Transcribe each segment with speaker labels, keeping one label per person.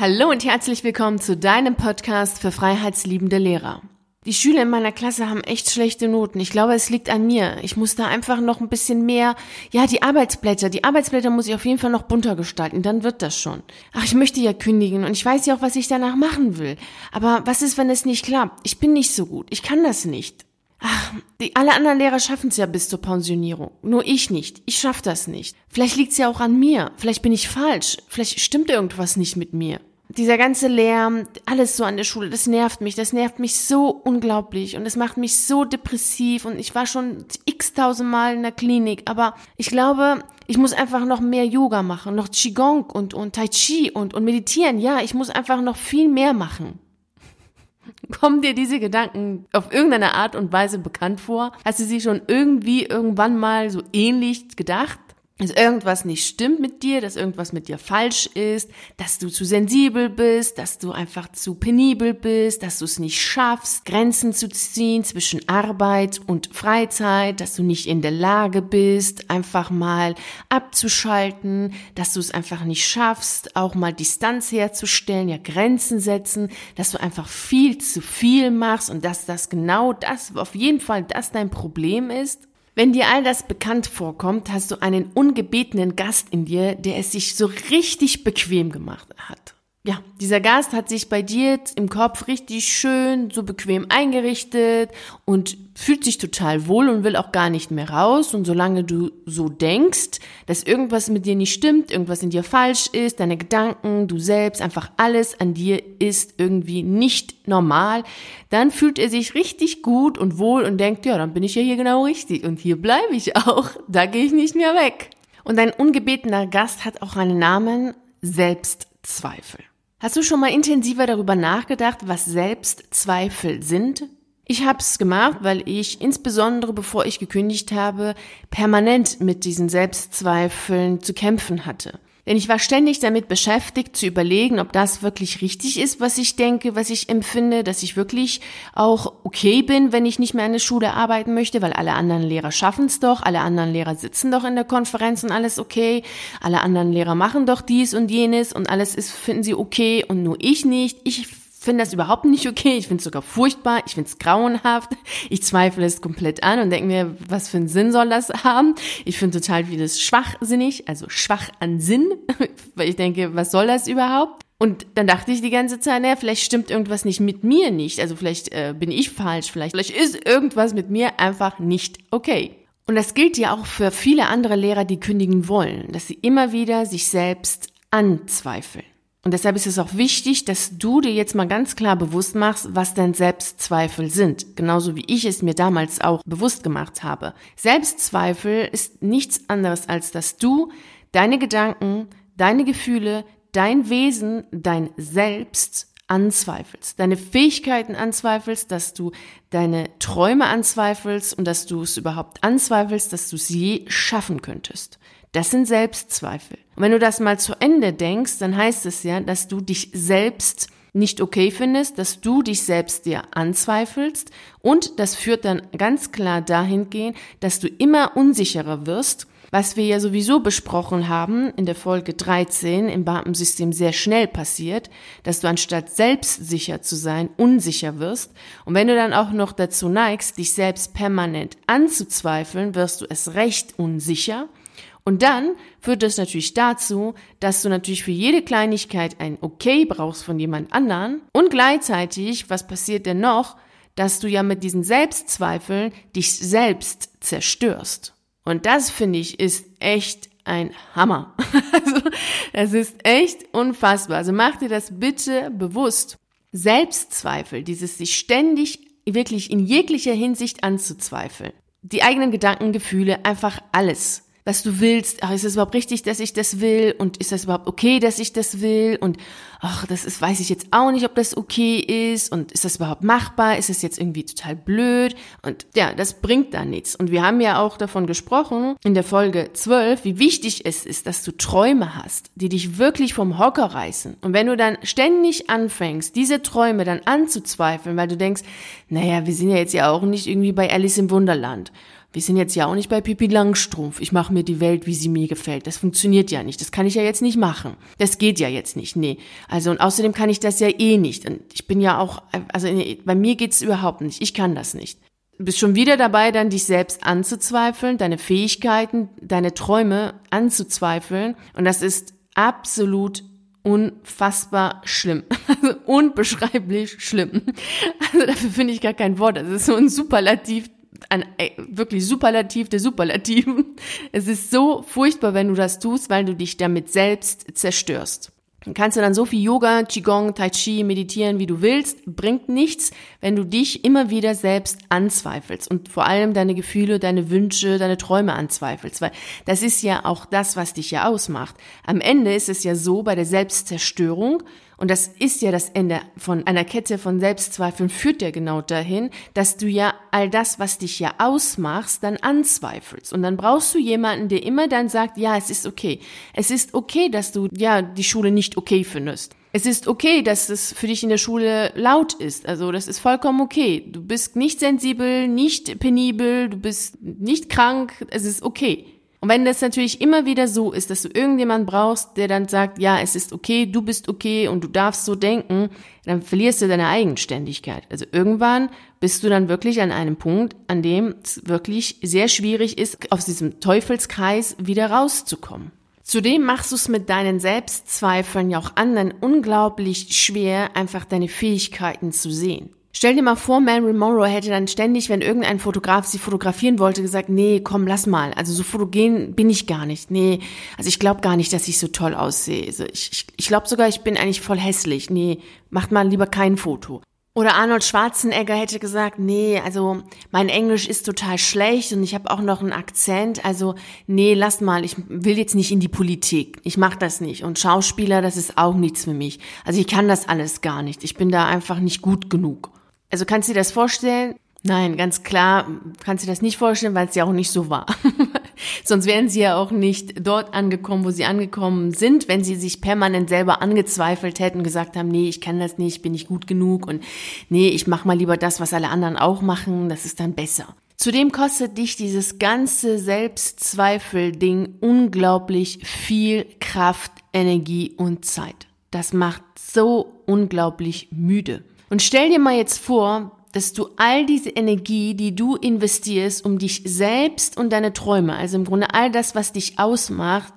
Speaker 1: Hallo und herzlich willkommen zu deinem Podcast für freiheitsliebende Lehrer. Die Schüler in meiner Klasse haben echt schlechte Noten. Ich glaube, es liegt an mir. Ich muss da einfach noch ein bisschen mehr, ja, die Arbeitsblätter, die Arbeitsblätter muss ich auf jeden Fall noch bunter gestalten, dann wird das schon. Ach, ich möchte ja kündigen und ich weiß ja auch, was ich danach machen will. Aber was ist, wenn es nicht klappt? Ich bin nicht so gut. Ich kann das nicht. Ach, die, alle anderen Lehrer schaffen es ja bis zur Pensionierung. Nur ich nicht. Ich schaff das nicht. Vielleicht liegt's ja auch an mir. Vielleicht bin ich falsch. Vielleicht stimmt irgendwas nicht mit mir dieser ganze Lärm, alles so an der Schule, das nervt mich, das nervt mich so unglaublich und es macht mich so depressiv und ich war schon x tausendmal in der Klinik, aber ich glaube, ich muss einfach noch mehr Yoga machen, noch Qigong und, und Tai Chi und, und meditieren. Ja, ich muss einfach noch viel mehr machen. Kommen dir diese Gedanken auf irgendeine Art und Weise bekannt vor? Hast du sie schon irgendwie irgendwann mal so ähnlich gedacht? Dass irgendwas nicht stimmt mit dir, dass irgendwas mit dir falsch ist, dass du zu sensibel bist, dass du einfach zu penibel bist, dass du es nicht schaffst, Grenzen zu ziehen zwischen Arbeit und Freizeit, dass du nicht in der Lage bist, einfach mal abzuschalten, dass du es einfach nicht schaffst, auch mal Distanz herzustellen, ja Grenzen setzen, dass du einfach viel zu viel machst und dass das genau das, auf jeden Fall das dein Problem ist. Wenn dir all das bekannt vorkommt, hast du einen ungebetenen Gast in dir, der es sich so richtig bequem gemacht hat. Ja, dieser Gast hat sich bei dir im Kopf richtig schön, so bequem eingerichtet und fühlt sich total wohl und will auch gar nicht mehr raus. Und solange du so denkst, dass irgendwas mit dir nicht stimmt, irgendwas in dir falsch ist, deine Gedanken, du selbst, einfach alles an dir ist irgendwie nicht normal, dann fühlt er sich richtig gut und wohl und denkt, ja, dann bin ich ja hier genau richtig und hier bleibe ich auch. Da gehe ich nicht mehr weg. Und dein ungebetener Gast hat auch einen Namen, Selbstzweifel. Hast du schon mal intensiver darüber nachgedacht, was Selbstzweifel sind? Ich habe es gemacht, weil ich insbesondere bevor ich gekündigt habe, permanent mit diesen Selbstzweifeln zu kämpfen hatte. Denn ich war ständig damit beschäftigt zu überlegen, ob das wirklich richtig ist, was ich denke, was ich empfinde, dass ich wirklich auch okay bin, wenn ich nicht mehr an der Schule arbeiten möchte, weil alle anderen Lehrer schaffen es doch, alle anderen Lehrer sitzen doch in der Konferenz und alles okay, alle anderen Lehrer machen doch dies und jenes und alles ist, finden sie okay und nur ich nicht. Ich finde das überhaupt nicht okay. Ich finde es sogar furchtbar. Ich finde es grauenhaft. Ich zweifle es komplett an und denke mir, was für einen Sinn soll das haben? Ich finde total vieles schwachsinnig, also schwach an Sinn, weil ich denke, was soll das überhaupt? Und dann dachte ich die ganze Zeit, naja, vielleicht stimmt irgendwas nicht mit mir nicht. Also vielleicht äh, bin ich falsch, vielleicht, vielleicht ist irgendwas mit mir einfach nicht okay. Und das gilt ja auch für viele andere Lehrer, die kündigen wollen, dass sie immer wieder sich selbst anzweifeln. Und deshalb ist es auch wichtig, dass du dir jetzt mal ganz klar bewusst machst, was denn Selbstzweifel sind. Genauso wie ich es mir damals auch bewusst gemacht habe. Selbstzweifel ist nichts anderes, als dass du deine Gedanken, deine Gefühle, dein Wesen, dein Selbst anzweifelst, deine Fähigkeiten anzweifelst, dass du deine Träume anzweifelst und dass du es überhaupt anzweifelst, dass du es je schaffen könntest. Das sind Selbstzweifel. Und wenn du das mal zu Ende denkst, dann heißt es ja, dass du dich selbst nicht okay findest, dass du dich selbst dir anzweifelst und das führt dann ganz klar dahingehend, dass du immer unsicherer wirst, was wir ja sowieso besprochen haben in der Folge 13 im Beamtensystem sehr schnell passiert, dass du anstatt selbstsicher zu sein, unsicher wirst. Und wenn du dann auch noch dazu neigst, dich selbst permanent anzuzweifeln, wirst du es recht unsicher und dann führt das natürlich dazu, dass du natürlich für jede Kleinigkeit ein Okay brauchst von jemand anderen und gleichzeitig, was passiert denn noch, dass du ja mit diesen Selbstzweifeln dich selbst zerstörst. Und das finde ich ist echt ein Hammer. Also, das ist echt unfassbar. Also mach dir das bitte bewusst. Selbstzweifel, dieses sich ständig wirklich in jeglicher Hinsicht anzuzweifeln. Die eigenen Gedanken, Gefühle, einfach alles was du willst. Ach, ist es überhaupt richtig, dass ich das will? Und ist das überhaupt okay, dass ich das will? Und ach, das ist, weiß ich jetzt auch nicht, ob das okay ist. Und ist das überhaupt machbar? Ist es jetzt irgendwie total blöd? Und ja, das bringt da nichts. Und wir haben ja auch davon gesprochen in der Folge 12, wie wichtig es ist, dass du Träume hast, die dich wirklich vom Hocker reißen. Und wenn du dann ständig anfängst, diese Träume dann anzuzweifeln, weil du denkst, naja, wir sind ja jetzt ja auch nicht irgendwie bei Alice im Wunderland Wir sind jetzt ja auch nicht bei Pipi Langstrumpf. Ich mache mir die Welt, wie sie mir gefällt. Das funktioniert ja nicht. Das kann ich ja jetzt nicht machen. Das geht ja jetzt nicht. Nee. Also und außerdem kann ich das ja eh nicht. Und ich bin ja auch, also bei mir geht's überhaupt nicht. Ich kann das nicht. Du bist schon wieder dabei, dann dich selbst anzuzweifeln, deine Fähigkeiten, deine Träume anzuzweifeln. Und das ist absolut unfassbar schlimm. Also unbeschreiblich schlimm. Also dafür finde ich gar kein Wort. Das ist so ein Superlativ, ein wirklich Superlativ der Superlativen. Es ist so furchtbar, wenn du das tust, weil du dich damit selbst zerstörst. Dann kannst du dann so viel Yoga, Qigong, Tai Chi meditieren, wie du willst, bringt nichts, wenn du dich immer wieder selbst anzweifelst und vor allem deine Gefühle, deine Wünsche, deine Träume anzweifelst, weil das ist ja auch das, was dich ja ausmacht. Am Ende ist es ja so bei der Selbstzerstörung, und das ist ja das Ende von einer Kette von Selbstzweifeln, führt ja genau dahin, dass du ja all das, was dich ja ausmachst, dann anzweifelst. Und dann brauchst du jemanden, der immer dann sagt, ja, es ist okay. Es ist okay, dass du ja die Schule nicht okay findest. Es ist okay, dass es für dich in der Schule laut ist. Also das ist vollkommen okay. Du bist nicht sensibel, nicht penibel, du bist nicht krank. Es ist okay. Und wenn das natürlich immer wieder so ist, dass du irgendjemand brauchst, der dann sagt, ja, es ist okay, du bist okay und du darfst so denken, dann verlierst du deine Eigenständigkeit. Also irgendwann bist du dann wirklich an einem Punkt, an dem es wirklich sehr schwierig ist, aus diesem Teufelskreis wieder rauszukommen. Zudem machst du es mit deinen Selbstzweifeln ja auch anderen unglaublich schwer, einfach deine Fähigkeiten zu sehen. Stell dir mal vor, Mary Morrow hätte dann ständig, wenn irgendein Fotograf sie fotografieren wollte, gesagt, nee, komm, lass mal. Also so fotogen bin ich gar nicht. Nee, also ich glaube gar nicht, dass ich so toll aussehe. Also ich, ich, ich glaube sogar, ich bin eigentlich voll hässlich. Nee, macht mal lieber kein Foto. Oder Arnold Schwarzenegger hätte gesagt, nee, also mein Englisch ist total schlecht und ich habe auch noch einen Akzent. Also nee, lass mal, ich will jetzt nicht in die Politik. Ich mache das nicht. Und Schauspieler, das ist auch nichts für mich. Also ich kann das alles gar nicht. Ich bin da einfach nicht gut genug. Also kannst du dir das vorstellen? Nein, ganz klar kannst du dir das nicht vorstellen, weil es ja auch nicht so war. Sonst wären sie ja auch nicht dort angekommen, wo sie angekommen sind, wenn sie sich permanent selber angezweifelt hätten, gesagt haben, nee, ich kann das nicht, bin ich gut genug und nee, ich mach mal lieber das, was alle anderen auch machen, das ist dann besser. Zudem kostet dich dieses ganze Selbstzweifel-Ding unglaublich viel Kraft, Energie und Zeit. Das macht so unglaublich müde. Und stell dir mal jetzt vor, dass du all diese Energie, die du investierst, um dich selbst und deine Träume, also im Grunde all das, was dich ausmacht,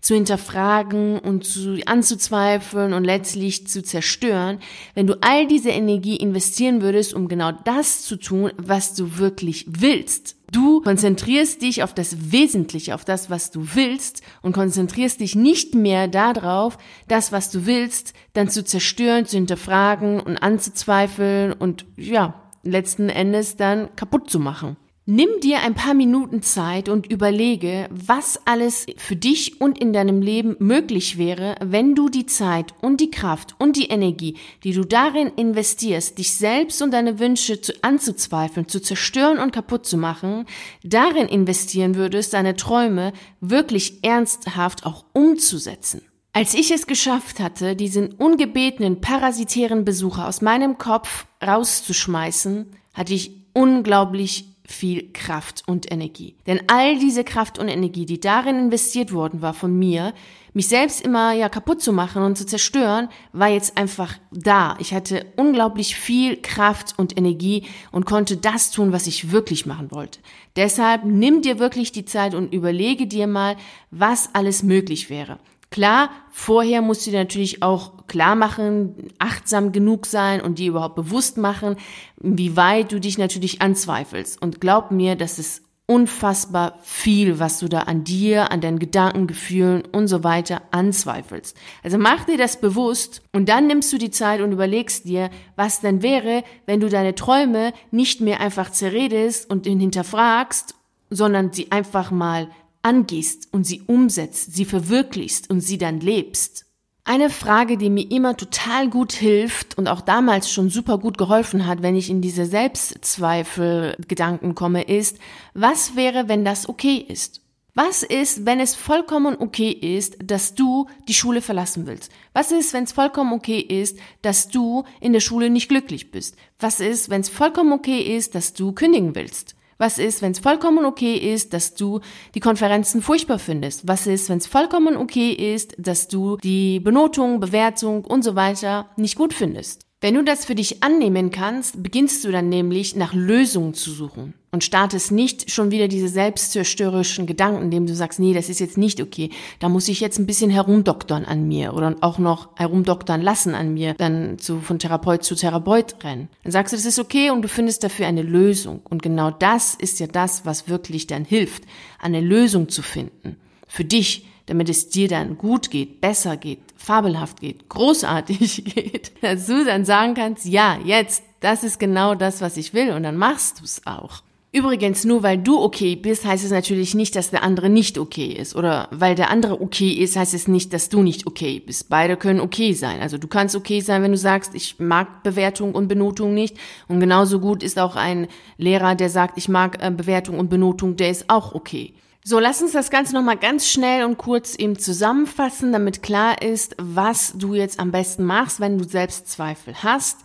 Speaker 1: zu hinterfragen und zu, anzuzweifeln und letztlich zu zerstören, wenn du all diese Energie investieren würdest, um genau das zu tun, was du wirklich willst. Du konzentrierst dich auf das Wesentliche, auf das, was du willst und konzentrierst dich nicht mehr darauf, das, was du willst, dann zu zerstören, zu hinterfragen und anzuzweifeln und ja, letzten Endes dann kaputt zu machen. Nimm dir ein paar Minuten Zeit und überlege, was alles für dich und in deinem Leben möglich wäre, wenn du die Zeit und die Kraft und die Energie, die du darin investierst, dich selbst und deine Wünsche zu, anzuzweifeln, zu zerstören und kaputt zu machen, darin investieren würdest, deine Träume wirklich ernsthaft auch umzusetzen. Als ich es geschafft hatte, diesen ungebetenen parasitären Besucher aus meinem Kopf rauszuschmeißen, hatte ich unglaublich viel Kraft und Energie. Denn all diese Kraft und Energie, die darin investiert worden war von mir, mich selbst immer ja kaputt zu machen und zu zerstören, war jetzt einfach da. Ich hatte unglaublich viel Kraft und Energie und konnte das tun, was ich wirklich machen wollte. Deshalb nimm dir wirklich die Zeit und überlege dir mal, was alles möglich wäre. Klar, vorher musst du dir natürlich auch klar machen, achtsam genug sein und dir überhaupt bewusst machen, wie weit du dich natürlich anzweifelst. Und glaub mir, das ist unfassbar viel, was du da an dir, an deinen Gedanken, Gefühlen und so weiter anzweifelst. Also mach dir das bewusst und dann nimmst du die Zeit und überlegst dir, was denn wäre, wenn du deine Träume nicht mehr einfach zerredest und hinterfragst, sondern sie einfach mal angehst und sie umsetzt, sie verwirklichst und sie dann lebst. Eine Frage, die mir immer total gut hilft und auch damals schon super gut geholfen hat, wenn ich in diese Selbstzweifel-Gedanken komme, ist, was wäre, wenn das okay ist? Was ist, wenn es vollkommen okay ist, dass du die Schule verlassen willst? Was ist, wenn es vollkommen okay ist, dass du in der Schule nicht glücklich bist? Was ist, wenn es vollkommen okay ist, dass du kündigen willst? Was ist, wenn es vollkommen okay ist, dass du die Konferenzen furchtbar findest? Was ist, wenn es vollkommen okay ist, dass du die Benotung, Bewertung und so weiter nicht gut findest? Wenn du das für dich annehmen kannst, beginnst du dann nämlich nach Lösungen zu suchen und startest nicht schon wieder diese selbstzerstörerischen Gedanken, indem du sagst, nee, das ist jetzt nicht okay, da muss ich jetzt ein bisschen herumdoktern an mir oder auch noch herumdoktern lassen an mir, dann zu, von Therapeut zu Therapeut rennen. Dann sagst du, das ist okay und du findest dafür eine Lösung. Und genau das ist ja das, was wirklich dann hilft, eine Lösung zu finden. Für dich, damit es dir dann gut geht, besser geht, fabelhaft geht, großartig geht, dass du dann sagen kannst, ja, jetzt, das ist genau das, was ich will und dann machst du es auch. Übrigens, nur weil du okay bist, heißt es natürlich nicht, dass der andere nicht okay ist. Oder weil der andere okay ist, heißt es nicht, dass du nicht okay bist. Beide können okay sein. Also du kannst okay sein, wenn du sagst, ich mag Bewertung und Benotung nicht. Und genauso gut ist auch ein Lehrer, der sagt, ich mag äh, Bewertung und Benotung, der ist auch okay. So, lass uns das Ganze nochmal ganz schnell und kurz eben zusammenfassen, damit klar ist, was du jetzt am besten machst, wenn du Selbstzweifel hast.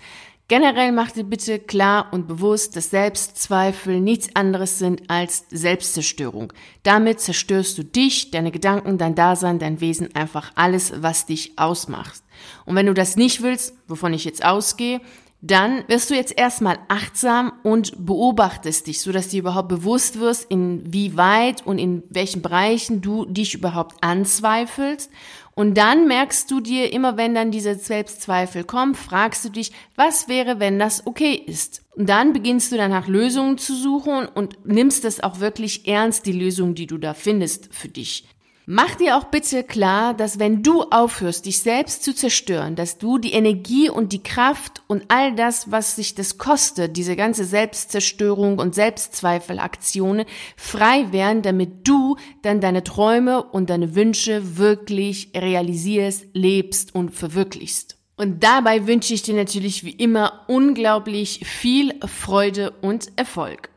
Speaker 1: Generell mach dir bitte klar und bewusst, dass Selbstzweifel nichts anderes sind als Selbstzerstörung. Damit zerstörst du dich, deine Gedanken, dein Dasein, dein Wesen, einfach alles, was dich ausmacht. Und wenn du das nicht willst, wovon ich jetzt ausgehe, dann wirst du jetzt erstmal achtsam und beobachtest dich, so dass dir überhaupt bewusst wirst, inwieweit und in welchen Bereichen du dich überhaupt anzweifelst. Und dann merkst du dir immer, wenn dann diese Selbstzweifel kommen, fragst du dich, was wäre, wenn das okay ist? Und dann beginnst du dann nach Lösungen zu suchen und nimmst es auch wirklich ernst, die Lösung, die du da findest für dich. Mach dir auch bitte klar, dass wenn du aufhörst, dich selbst zu zerstören, dass du die Energie und die Kraft und all das, was sich das kostet, diese ganze Selbstzerstörung und Selbstzweifelaktionen, frei werden, damit du dann deine Träume und deine Wünsche wirklich realisierst, lebst und verwirklichst. Und dabei wünsche ich dir natürlich wie immer unglaublich viel Freude und Erfolg.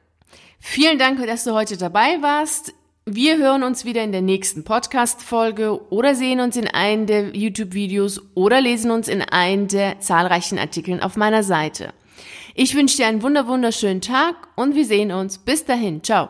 Speaker 1: Vielen Dank, dass du heute dabei warst. Wir hören uns wieder in der nächsten Podcast-Folge oder sehen uns in einem der YouTube-Videos oder lesen uns in einem der zahlreichen Artikeln auf meiner Seite. Ich wünsche dir einen wunder wunderschönen Tag und wir sehen uns. Bis dahin. Ciao.